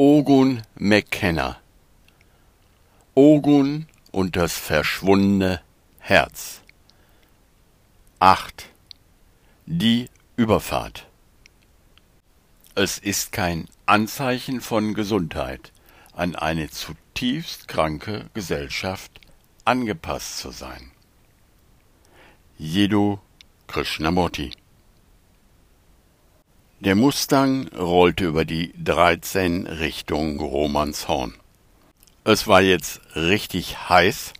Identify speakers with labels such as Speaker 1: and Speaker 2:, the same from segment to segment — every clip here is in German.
Speaker 1: Ogun McKenna. Ogun und das verschwundene Herz. 8 Die Überfahrt. Es ist kein Anzeichen von Gesundheit, an eine zutiefst kranke Gesellschaft angepasst zu sein. Jiddu Krishnamurti Der Mustang rollte über die 13 Richtung Romanshorn. Es war jetzt richtig heiß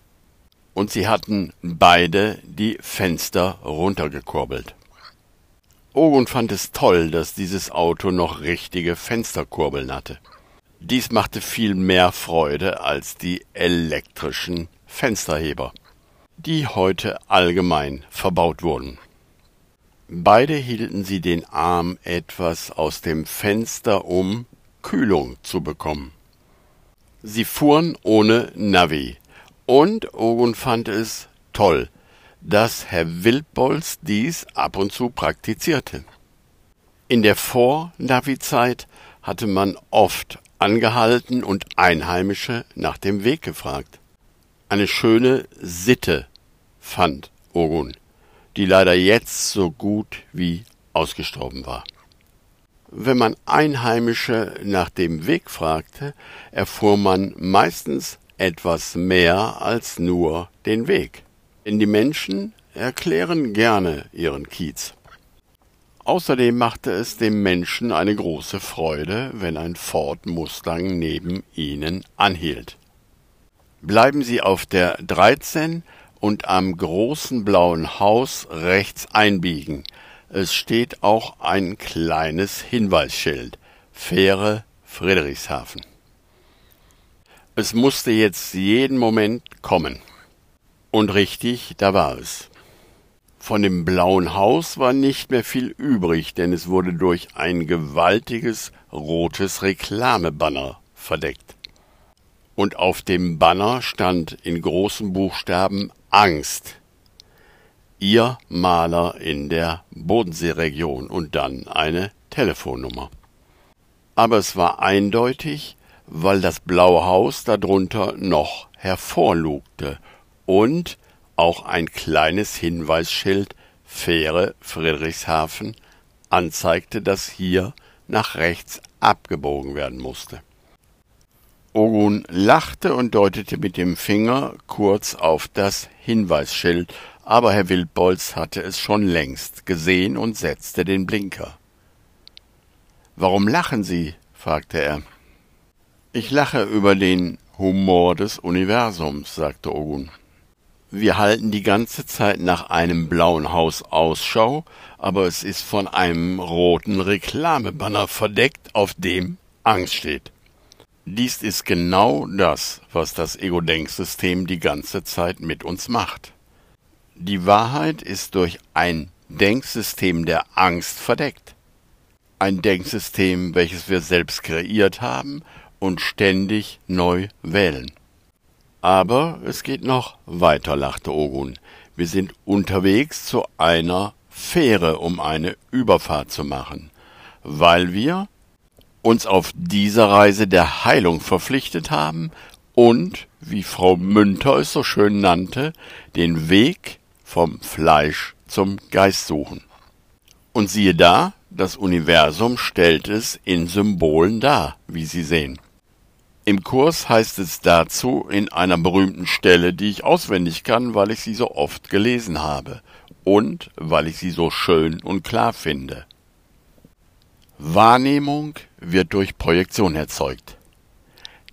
Speaker 1: und sie hatten beide die Fenster runtergekurbelt. Ogun fand es toll, dass dieses Auto noch richtige Fensterkurbeln hatte. Dies machte viel mehr Freude als die elektrischen Fensterheber die heute allgemein verbaut wurden. Beide hielten sie den Arm etwas aus dem Fenster, um Kühlung zu bekommen. Sie fuhren ohne Navi, und Ogun fand es toll, dass Herr Wildbolz dies ab und zu praktizierte. In der Vor-Navi-Zeit hatte man oft angehalten und Einheimische nach dem Weg gefragt. Eine schöne Sitte fand Ogun, die leider jetzt so gut wie ausgestorben war. Wenn man Einheimische nach dem Weg fragte, erfuhr man meistens etwas mehr als nur den Weg. Denn die Menschen erklären gerne ihren Kiez. Außerdem machte es dem Menschen eine große Freude, wenn ein Ford Mustang neben ihnen anhielt. Bleiben Sie auf der 13, und am großen blauen Haus rechts einbiegen. Es steht auch ein kleines Hinweisschild. Fähre Friedrichshafen. Es musste jetzt jeden Moment kommen. Und richtig, da war es. Von dem blauen Haus war nicht mehr viel übrig, denn es wurde durch ein gewaltiges rotes Reklamebanner verdeckt. Und auf dem Banner stand in großen Buchstaben Angst. Ihr Maler in der Bodenseeregion und dann eine Telefonnummer. Aber es war eindeutig, weil das blaue Haus darunter noch hervorlugte und auch ein kleines Hinweisschild Fähre Friedrichshafen anzeigte, dass hier nach rechts abgebogen werden musste. Ogun lachte und deutete mit dem Finger kurz auf das Hinweisschild, aber Herr Wildbolz hatte es schon längst gesehen und setzte den Blinker. Warum lachen Sie? fragte er. Ich lache über den Humor des Universums, sagte Ogun. Wir halten die ganze Zeit nach einem blauen Haus Ausschau, aber es ist von einem roten Reklamebanner verdeckt, auf dem Angst steht. Dies ist genau das, was das Ego-Denksystem die ganze Zeit mit uns macht. Die Wahrheit ist durch ein Denksystem der Angst verdeckt. Ein Denksystem, welches wir selbst kreiert haben und ständig neu wählen. Aber es geht noch weiter, lachte Ogun. Wir sind unterwegs zu einer Fähre, um eine Überfahrt zu machen, weil wir uns auf dieser Reise der Heilung verpflichtet haben und, wie Frau Münter es so schön nannte, den Weg vom Fleisch zum Geist suchen. Und siehe da, das Universum stellt es in Symbolen dar, wie Sie sehen. Im Kurs heißt es dazu in einer berühmten Stelle, die ich auswendig kann, weil ich sie so oft gelesen habe und weil ich sie so schön und klar finde. Wahrnehmung wird durch Projektion erzeugt.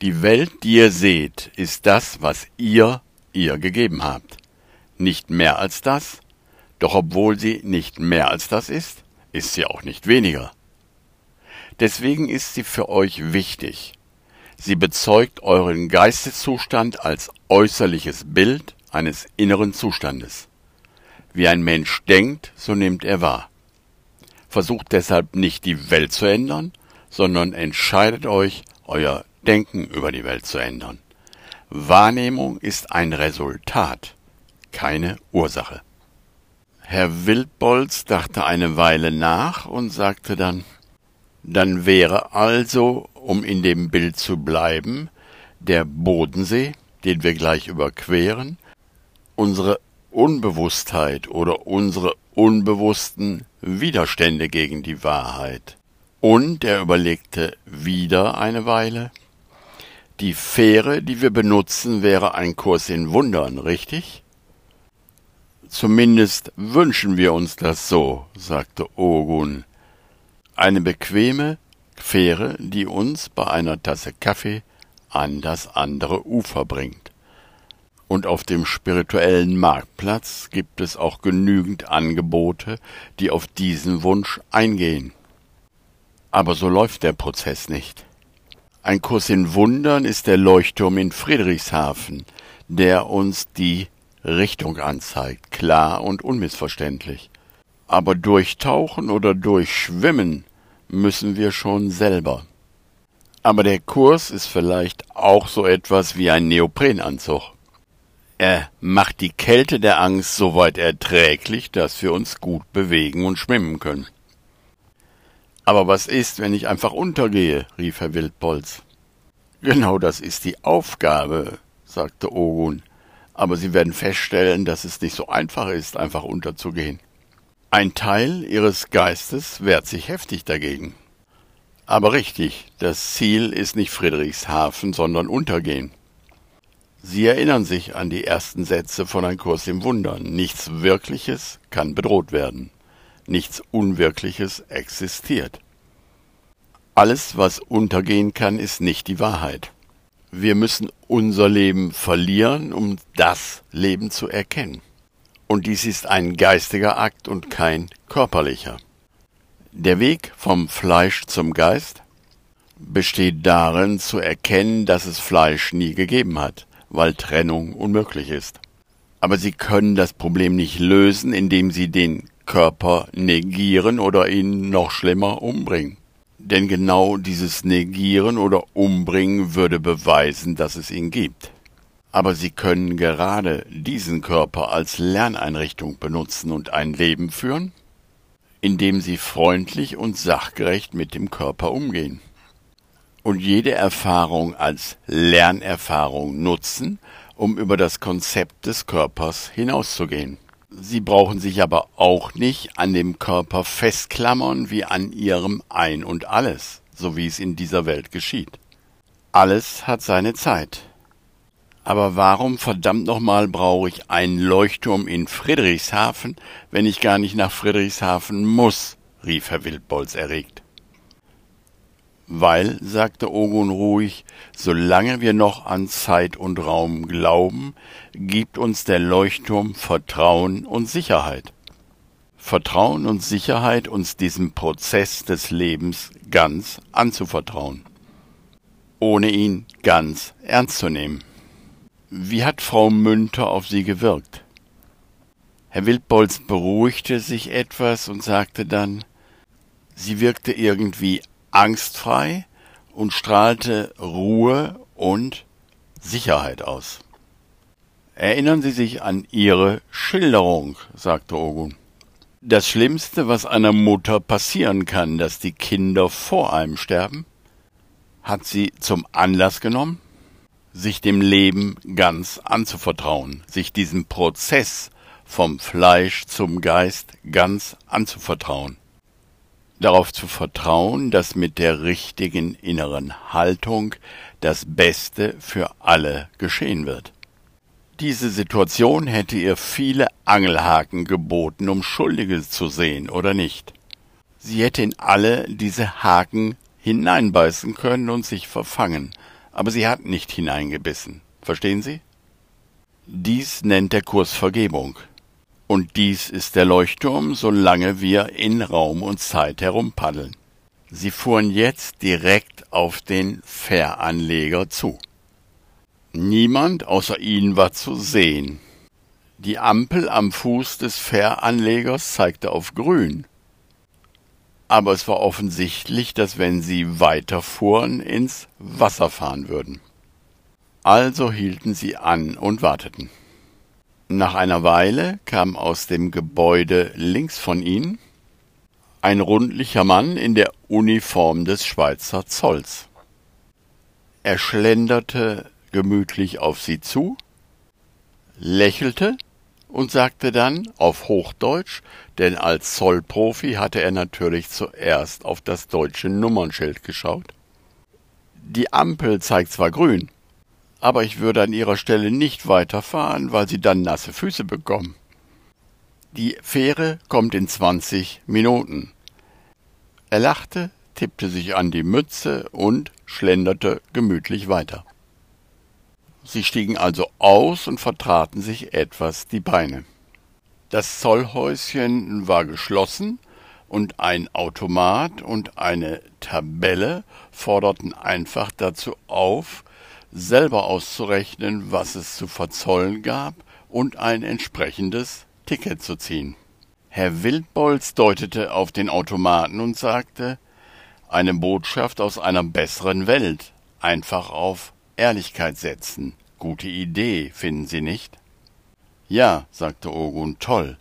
Speaker 1: Die Welt, die ihr seht, ist das, was ihr ihr gegeben habt. Nicht mehr als das, doch obwohl sie nicht mehr als das ist, ist sie auch nicht weniger. Deswegen ist sie für euch wichtig. Sie bezeugt euren Geisteszustand als äußerliches Bild eines inneren Zustandes. Wie ein Mensch denkt, so nimmt er wahr. Versucht deshalb nicht die Welt zu ändern, sondern entscheidet euch, euer Denken über die Welt zu ändern. Wahrnehmung ist ein Resultat, keine Ursache. Herr Wildbolz dachte eine Weile nach und sagte dann, dann wäre also um in dem Bild zu bleiben, der Bodensee, den wir gleich überqueren, unsere Unbewusstheit oder unsere unbewussten Widerstände gegen die Wahrheit. Und er überlegte wieder eine Weile. Die Fähre, die wir benutzen, wäre ein Kurs in Wundern, richtig? Zumindest wünschen wir uns das so, sagte Ogun. Eine bequeme Fähre, die uns bei einer Tasse Kaffee an das andere Ufer bringt. Und auf dem spirituellen Marktplatz gibt es auch genügend Angebote, die auf diesen Wunsch eingehen. Aber so läuft der Prozess nicht. Ein Kurs in Wundern ist der Leuchtturm in Friedrichshafen, der uns die Richtung anzeigt, klar und unmissverständlich. Aber durchtauchen oder durchschwimmen müssen wir schon selber. Aber der Kurs ist vielleicht auch so etwas wie ein Neoprenanzug. Er macht die Kälte der Angst so weit erträglich, dass wir uns gut bewegen und schwimmen können. Aber was ist, wenn ich einfach untergehe? rief Herr Wildbolz. Genau das ist die Aufgabe, sagte Ogun. Aber Sie werden feststellen, dass es nicht so einfach ist, einfach unterzugehen. Ein Teil Ihres Geistes wehrt sich heftig dagegen. Aber richtig, das Ziel ist nicht Friedrichshafen, sondern Untergehen. Sie erinnern sich an die ersten Sätze von Ein Kurs im Wundern. Nichts Wirkliches kann bedroht werden. Nichts Unwirkliches existiert. Alles, was untergehen kann, ist nicht die Wahrheit. Wir müssen unser Leben verlieren, um das Leben zu erkennen. Und dies ist ein geistiger Akt und kein körperlicher. Der Weg vom Fleisch zum Geist besteht darin zu erkennen, dass es Fleisch nie gegeben hat, weil Trennung unmöglich ist. Aber Sie können das Problem nicht lösen, indem Sie den Körper negieren oder ihn noch schlimmer umbringen. Denn genau dieses Negieren oder Umbringen würde beweisen, dass es ihn gibt. Aber Sie können gerade diesen Körper als Lerneinrichtung benutzen und ein Leben führen, in dem Sie freundlich und sachgerecht mit dem Körper umgehen. Und jede Erfahrung als Lernerfahrung nutzen, um über das Konzept des Körpers hinauszugehen. Sie brauchen sich aber auch nicht an dem Körper festklammern wie an ihrem Ein und alles, so wie es in dieser Welt geschieht. Alles hat seine Zeit. Aber warum verdammt nochmal brauche ich einen Leuchtturm in Friedrichshafen, wenn ich gar nicht nach Friedrichshafen muss? rief Herr Wildbolz erregt. Weil, sagte Ogun ruhig, solange wir noch an Zeit und Raum glauben, gibt uns der Leuchtturm Vertrauen und Sicherheit. Vertrauen und Sicherheit, uns diesem Prozess des Lebens ganz anzuvertrauen, ohne ihn ganz ernst zu nehmen. Wie hat Frau Münter auf Sie gewirkt? Herr Wildbolz beruhigte sich etwas und sagte dann, sie wirkte irgendwie angstfrei und strahlte Ruhe und Sicherheit aus. Erinnern Sie sich an Ihre Schilderung, sagte Ogun. Das Schlimmste, was einer Mutter passieren kann, dass die Kinder vor einem sterben, hat sie zum Anlass genommen, sich dem Leben ganz anzuvertrauen, sich diesem Prozess vom Fleisch zum Geist ganz anzuvertrauen darauf zu vertrauen, dass mit der richtigen inneren Haltung das Beste für alle geschehen wird. Diese Situation hätte ihr viele Angelhaken geboten, um Schuldige zu sehen oder nicht. Sie hätte in alle diese Haken hineinbeißen können und sich verfangen, aber sie hat nicht hineingebissen. Verstehen Sie? Dies nennt der Kurs Vergebung. Und dies ist der Leuchtturm, solange wir in Raum und Zeit herumpaddeln. Sie fuhren jetzt direkt auf den Fähranleger zu. Niemand außer ihnen war zu sehen. Die Ampel am Fuß des Fähranlegers zeigte auf grün. Aber es war offensichtlich, dass wenn sie weiterfuhren, ins Wasser fahren würden. Also hielten sie an und warteten. Nach einer Weile kam aus dem Gebäude links von ihnen ein rundlicher Mann in der Uniform des Schweizer Zolls. Er schlenderte gemütlich auf sie zu, lächelte und sagte dann auf Hochdeutsch, denn als Zollprofi hatte er natürlich zuerst auf das deutsche Nummernschild geschaut. Die Ampel zeigt zwar grün, aber ich würde an Ihrer Stelle nicht weiterfahren, weil Sie dann nasse Füße bekommen. Die Fähre kommt in zwanzig Minuten. Er lachte, tippte sich an die Mütze und schlenderte gemütlich weiter. Sie stiegen also aus und vertraten sich etwas die Beine. Das Zollhäuschen war geschlossen, und ein Automat und eine Tabelle forderten einfach dazu auf, selber auszurechnen, was es zu verzollen gab und ein entsprechendes Ticket zu ziehen. Herr Wildbolz deutete auf den Automaten und sagte, eine Botschaft aus einer besseren Welt, einfach auf Ehrlichkeit setzen. Gute Idee, finden Sie nicht? Ja, sagte Ogun, toll.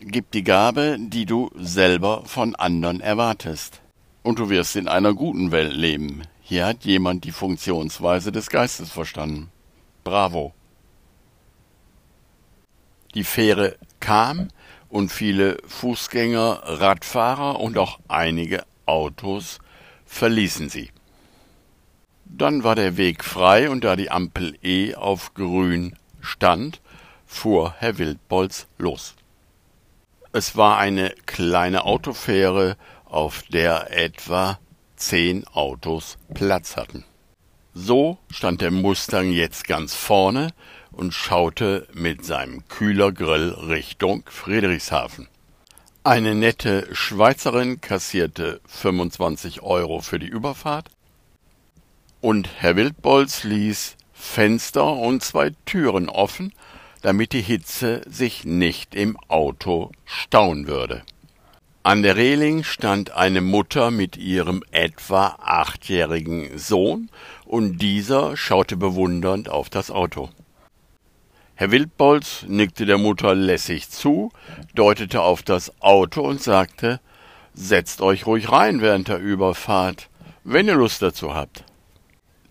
Speaker 1: Gib die Gabe, die du selber von anderen erwartest. Und du wirst in einer guten Welt leben. Hier hat jemand die Funktionsweise des Geistes verstanden. Bravo. Die Fähre kam und viele Fußgänger, Radfahrer und auch einige Autos verließen sie. Dann war der Weg frei und da die Ampel E auf grün stand, fuhr Herr Wildbolz los. Es war eine kleine Autofähre, auf der etwa zehn Autos Platz hatten. So stand der Mustang jetzt ganz vorne und schaute mit seinem Kühlergrill Richtung Friedrichshafen. Eine nette Schweizerin kassierte 25 Euro für die Überfahrt und Herr Wildbolz ließ Fenster und zwei Türen offen, damit die Hitze sich nicht im Auto stauen würde. An der Reling stand eine Mutter mit ihrem etwa achtjährigen Sohn, und dieser schaute bewundernd auf das Auto. Herr Wildbolz nickte der Mutter lässig zu, deutete auf das Auto und sagte Setzt euch ruhig rein während der Überfahrt, wenn ihr Lust dazu habt.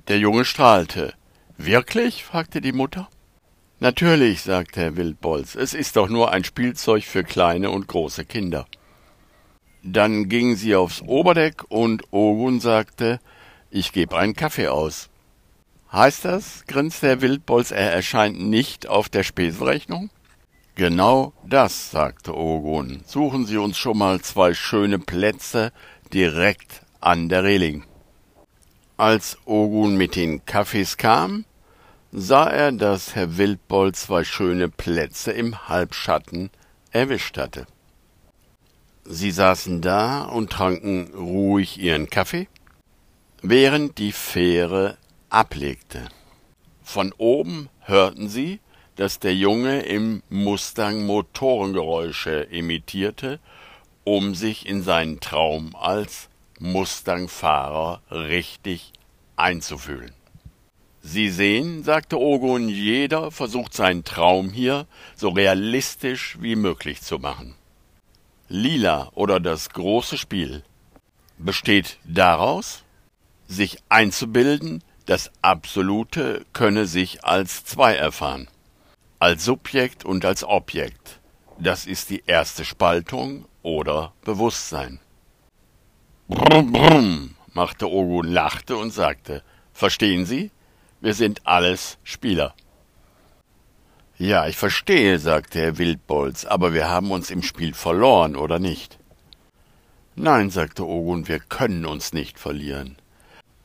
Speaker 1: Der Junge strahlte. Wirklich? fragte die Mutter. Natürlich, sagte Herr Wildbolz, es ist doch nur ein Spielzeug für kleine und große Kinder. Dann gingen sie aufs Oberdeck und Ogun sagte, ich gebe einen Kaffee aus. Heißt das, grinste Herr Wildbolz, er erscheint nicht auf der Spesenrechnung? Genau das, sagte Ogun. Suchen Sie uns schon mal zwei schöne Plätze direkt an der Reling. Als Ogun mit den Kaffees kam, sah er, dass Herr Wildbolz zwei schöne Plätze im Halbschatten erwischt hatte. Sie saßen da und tranken ruhig ihren Kaffee, während die Fähre ablegte. Von oben hörten sie, dass der Junge im Mustang Motorengeräusche imitierte, um sich in seinen Traum als Mustang-Fahrer richtig einzufühlen. Sie sehen, sagte Ogun, jeder versucht seinen Traum hier so realistisch wie möglich zu machen. Lila oder das große Spiel besteht daraus, sich einzubilden, das Absolute könne sich als zwei erfahren, als Subjekt und als Objekt. Das ist die erste Spaltung oder Bewusstsein. Brumm, brumm, machte Ogun, lachte und sagte, Verstehen Sie? Wir sind alles Spieler. Ja, ich verstehe, sagte Herr Wildbolz, aber wir haben uns im Spiel verloren, oder nicht? Nein, sagte Ogun, wir können uns nicht verlieren.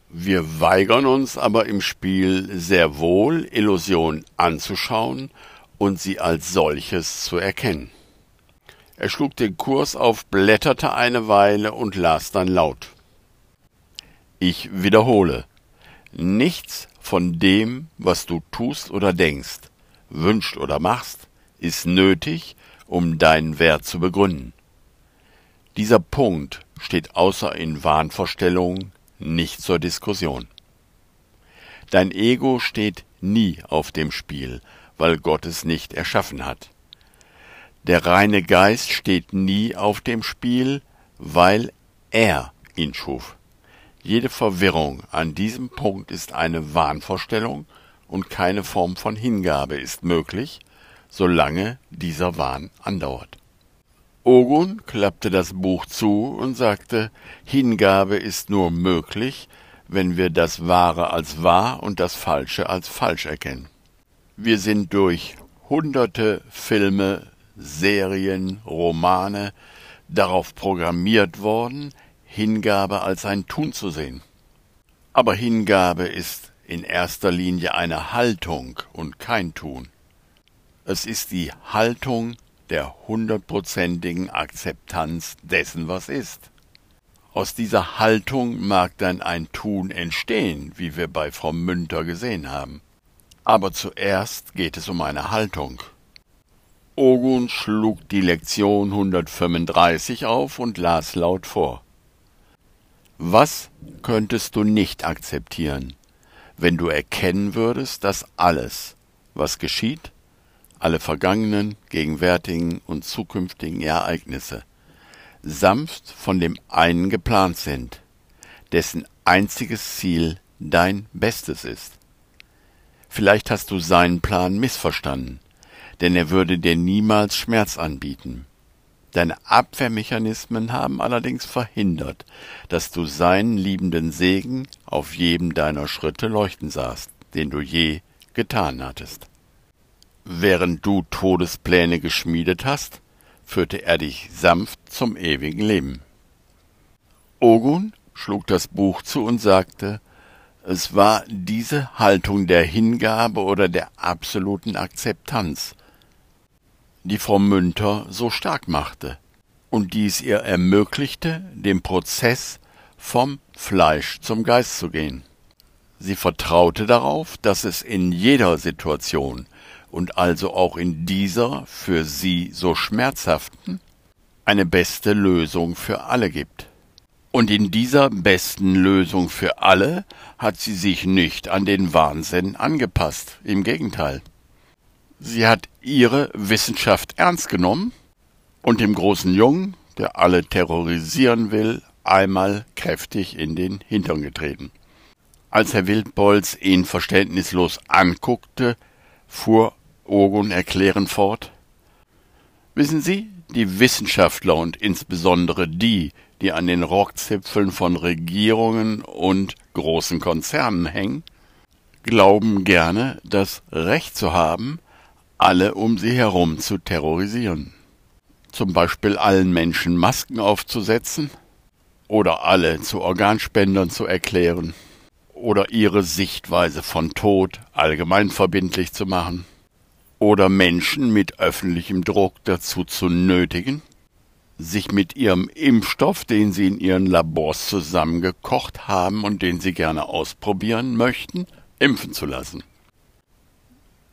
Speaker 1: Wir weigern uns aber im Spiel sehr wohl, Illusionen anzuschauen und sie als solches zu erkennen. Er schlug den Kurs auf, blätterte eine Weile und las dann laut. Ich wiederhole, nichts von dem, was du tust oder denkst, wünscht oder machst, ist nötig, um deinen Wert zu begründen. Dieser Punkt steht außer in Wahnvorstellungen nicht zur Diskussion. Dein Ego steht nie auf dem Spiel, weil Gott es nicht erschaffen hat. Der reine Geist steht nie auf dem Spiel, weil er ihn schuf. Jede Verwirrung an diesem Punkt ist eine Wahnvorstellung und keine Form von Hingabe ist möglich, solange dieser Wahn andauert. Ogun klappte das Buch zu und sagte, Hingabe ist nur möglich, wenn wir das Wahre als wahr und das Falsche als falsch erkennen. Wir sind durch hunderte Filme, Serien, Romane darauf programmiert worden, Hingabe als ein Tun zu sehen. Aber Hingabe ist in erster Linie eine Haltung und kein Tun. Es ist die Haltung der hundertprozentigen Akzeptanz dessen, was ist. Aus dieser Haltung mag dann ein Tun entstehen, wie wir bei Frau Münter gesehen haben. Aber zuerst geht es um eine Haltung. Ogun schlug die Lektion 135 auf und las laut vor. Was könntest du nicht akzeptieren, wenn du erkennen würdest, dass alles, was geschieht, alle vergangenen, gegenwärtigen und zukünftigen Ereignisse sanft von dem einen geplant sind, dessen einziges Ziel dein Bestes ist. Vielleicht hast du seinen Plan missverstanden, denn er würde dir niemals Schmerz anbieten. Deine Abwehrmechanismen haben allerdings verhindert, dass du seinen liebenden Segen auf jedem deiner Schritte leuchten sahst, den du je getan hattest. Während du Todespläne geschmiedet hast, führte er dich sanft zum ewigen Leben. Ogun schlug das Buch zu und sagte, es war diese Haltung der Hingabe oder der absoluten Akzeptanz, die Frau Münter so stark machte und die es ihr ermöglichte, den Prozess vom Fleisch zum Geist zu gehen. Sie vertraute darauf, dass es in jeder Situation und also auch in dieser für sie so schmerzhaften eine beste Lösung für alle gibt. Und in dieser besten Lösung für alle hat sie sich nicht an den Wahnsinn angepasst, im Gegenteil. Sie hat ihre Wissenschaft ernst genommen und dem großen Jungen, der alle terrorisieren will, einmal kräftig in den Hintern getreten. Als Herr Wildbolz ihn verständnislos anguckte, fuhr Ogun erklärend fort. Wissen Sie, die Wissenschaftler und insbesondere die, die an den Rockzipfeln von Regierungen und großen Konzernen hängen, glauben gerne, das Recht zu haben, alle um sie herum zu terrorisieren. Zum Beispiel allen Menschen Masken aufzusetzen oder alle zu Organspendern zu erklären oder ihre Sichtweise von Tod allgemeinverbindlich zu machen oder Menschen mit öffentlichem Druck dazu zu nötigen, sich mit ihrem Impfstoff, den sie in ihren Labors zusammengekocht haben und den sie gerne ausprobieren möchten, impfen zu lassen.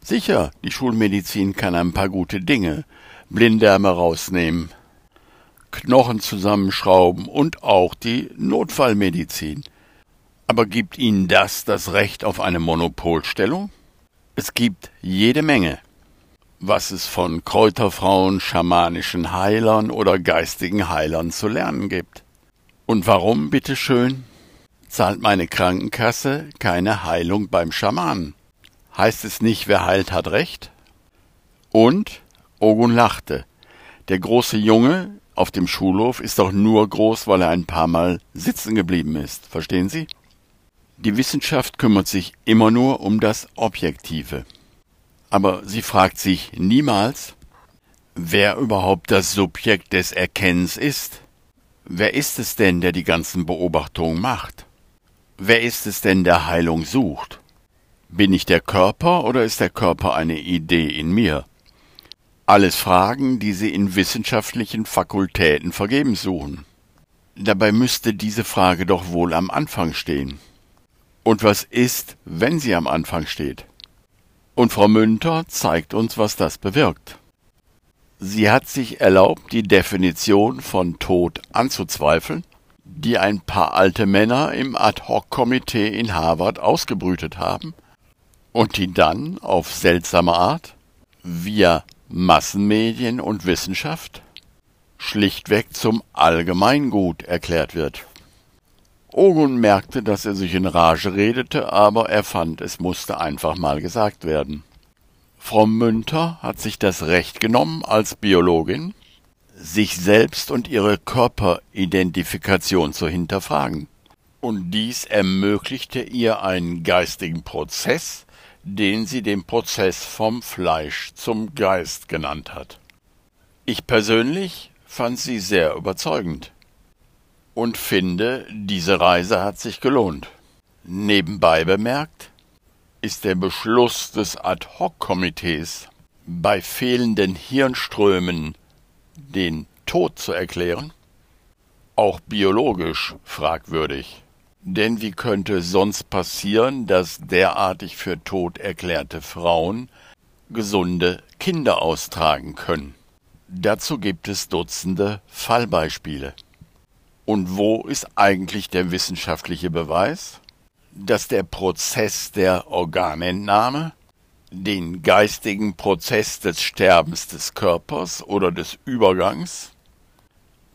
Speaker 1: Sicher, die Schulmedizin kann ein paar gute Dinge, Blinddarme rausnehmen, Knochen zusammenschrauben und auch die Notfallmedizin. Aber gibt ihnen das das Recht auf eine Monopolstellung? Es gibt jede Menge was es von Kräuterfrauen, schamanischen Heilern oder geistigen Heilern zu lernen gibt. Und warum, bitteschön, zahlt meine Krankenkasse keine Heilung beim Schamanen? Heißt es nicht, wer heilt, hat recht? Und Ogun lachte. Der große Junge auf dem Schulhof ist doch nur groß, weil er ein paar Mal sitzen geblieben ist. Verstehen Sie? Die Wissenschaft kümmert sich immer nur um das Objektive aber sie fragt sich niemals, wer überhaupt das Subjekt des Erkennens ist. Wer ist es denn, der die ganzen Beobachtungen macht? Wer ist es denn, der Heilung sucht? Bin ich der Körper oder ist der Körper eine Idee in mir? Alles Fragen, die Sie in wissenschaftlichen Fakultäten vergebens suchen. Dabei müsste diese Frage doch wohl am Anfang stehen. Und was ist, wenn sie am Anfang steht? Und Frau Münter zeigt uns, was das bewirkt. Sie hat sich erlaubt, die Definition von Tod anzuzweifeln, die ein paar alte Männer im Ad-hoc-Komitee in Harvard ausgebrütet haben und die dann auf seltsame Art via Massenmedien und Wissenschaft schlichtweg zum Allgemeingut erklärt wird. Ogun merkte, dass er sich in Rage redete, aber er fand, es musste einfach mal gesagt werden. Frau Münter hat sich das Recht genommen, als Biologin sich selbst und ihre Körperidentifikation zu hinterfragen. Und dies ermöglichte ihr einen geistigen Prozess, den sie den Prozess vom Fleisch zum Geist genannt hat. Ich persönlich fand sie sehr überzeugend und finde, diese Reise hat sich gelohnt. Nebenbei bemerkt ist der Beschluss des Ad-hoc-Komitees bei fehlenden Hirnströmen den Tod zu erklären auch biologisch fragwürdig. Denn wie könnte es sonst passieren, dass derartig für tot erklärte Frauen gesunde Kinder austragen können? Dazu gibt es Dutzende Fallbeispiele. Und wo ist eigentlich der wissenschaftliche Beweis, dass der Prozess der Organentnahme den geistigen Prozess des Sterbens des Körpers oder des Übergangs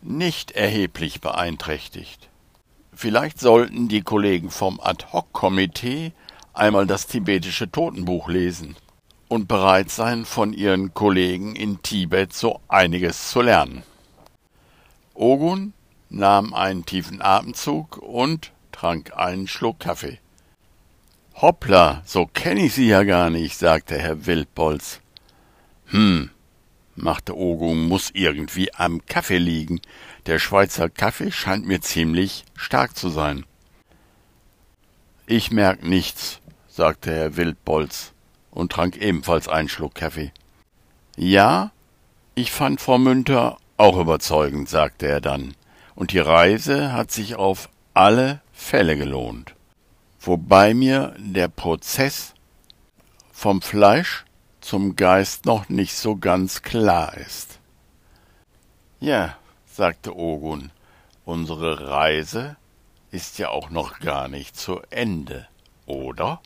Speaker 1: nicht erheblich beeinträchtigt. Vielleicht sollten die Kollegen vom Ad-hoc-Komitee einmal das tibetische Totenbuch lesen und bereit sein, von ihren Kollegen in Tibet so einiges zu lernen. Ogun nahm einen tiefen Atemzug und trank einen Schluck Kaffee. Hoppla, so kenne ich Sie ja gar nicht, sagte Herr Wildbolz. Hm, machte Ogun, muss irgendwie am Kaffee liegen. Der Schweizer Kaffee scheint mir ziemlich stark zu sein. Ich merk nichts, sagte Herr Wildbolz und trank ebenfalls einen Schluck Kaffee. Ja, ich fand Frau Münter auch überzeugend, sagte er dann und die Reise hat sich auf alle Fälle gelohnt. Wobei mir der Prozess vom Fleisch zum Geist noch nicht so ganz klar ist. Ja, sagte Ogun, unsere Reise ist ja auch noch gar nicht zu Ende, oder?